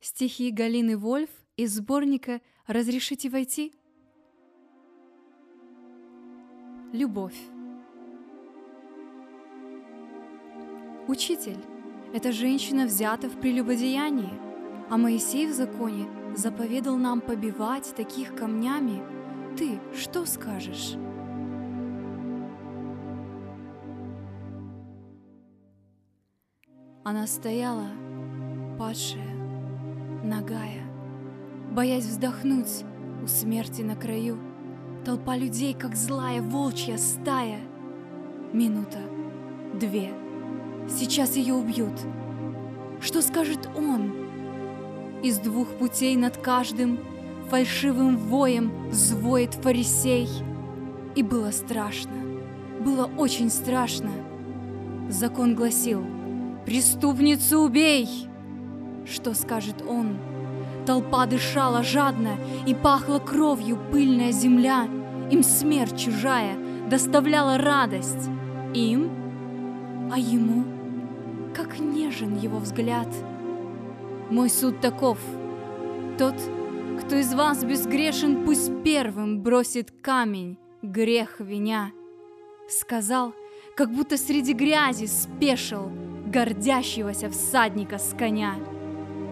Стихи Галины Вольф из сборника «Разрешите войти?» Любовь. Учитель, эта женщина взята в прелюбодеянии, а Моисей в законе заповедал нам побивать таких камнями. Ты что скажешь? Она стояла, падшая, нагая, боясь вздохнуть у смерти на краю. Толпа людей, как злая волчья стая. Минута, две. Сейчас ее убьют. Что скажет он? Из двух путей над каждым фальшивым воем взвоет фарисей. И было страшно, было очень страшно. Закон гласил — «Преступницу убей!» Что скажет он? Толпа дышала жадно, и пахла кровью пыльная земля. Им смерть чужая доставляла радость. Им, а ему, как нежен его взгляд. Мой суд таков. Тот, кто из вас безгрешен, пусть первым бросит камень, грех виня. Сказал, как будто среди грязи спешил, гордящегося всадника с коня.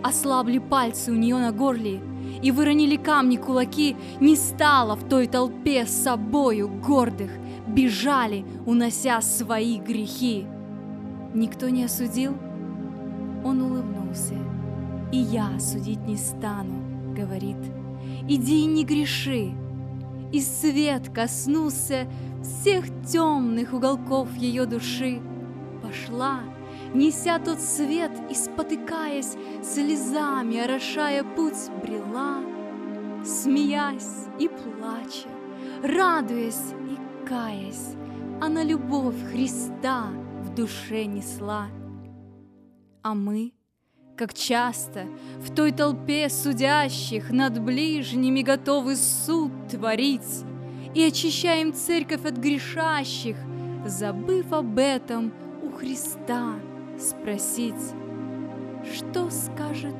Ослабли пальцы у нее на горле, и выронили камни кулаки, не стало в той толпе с собою гордых, бежали, унося свои грехи. Никто не осудил? Он улыбнулся. И я судить не стану, говорит. Иди и не греши. И свет коснулся всех темных уголков ее души. Пошла, Неся тот свет и спотыкаясь, Слезами орошая путь брела, Смеясь и плача, радуясь и каясь, Она любовь Христа в душе несла. А мы, как часто, в той толпе судящих Над ближними готовы суд творить И очищаем церковь от грешащих, Забыв об этом у Христа — спросить, что скажет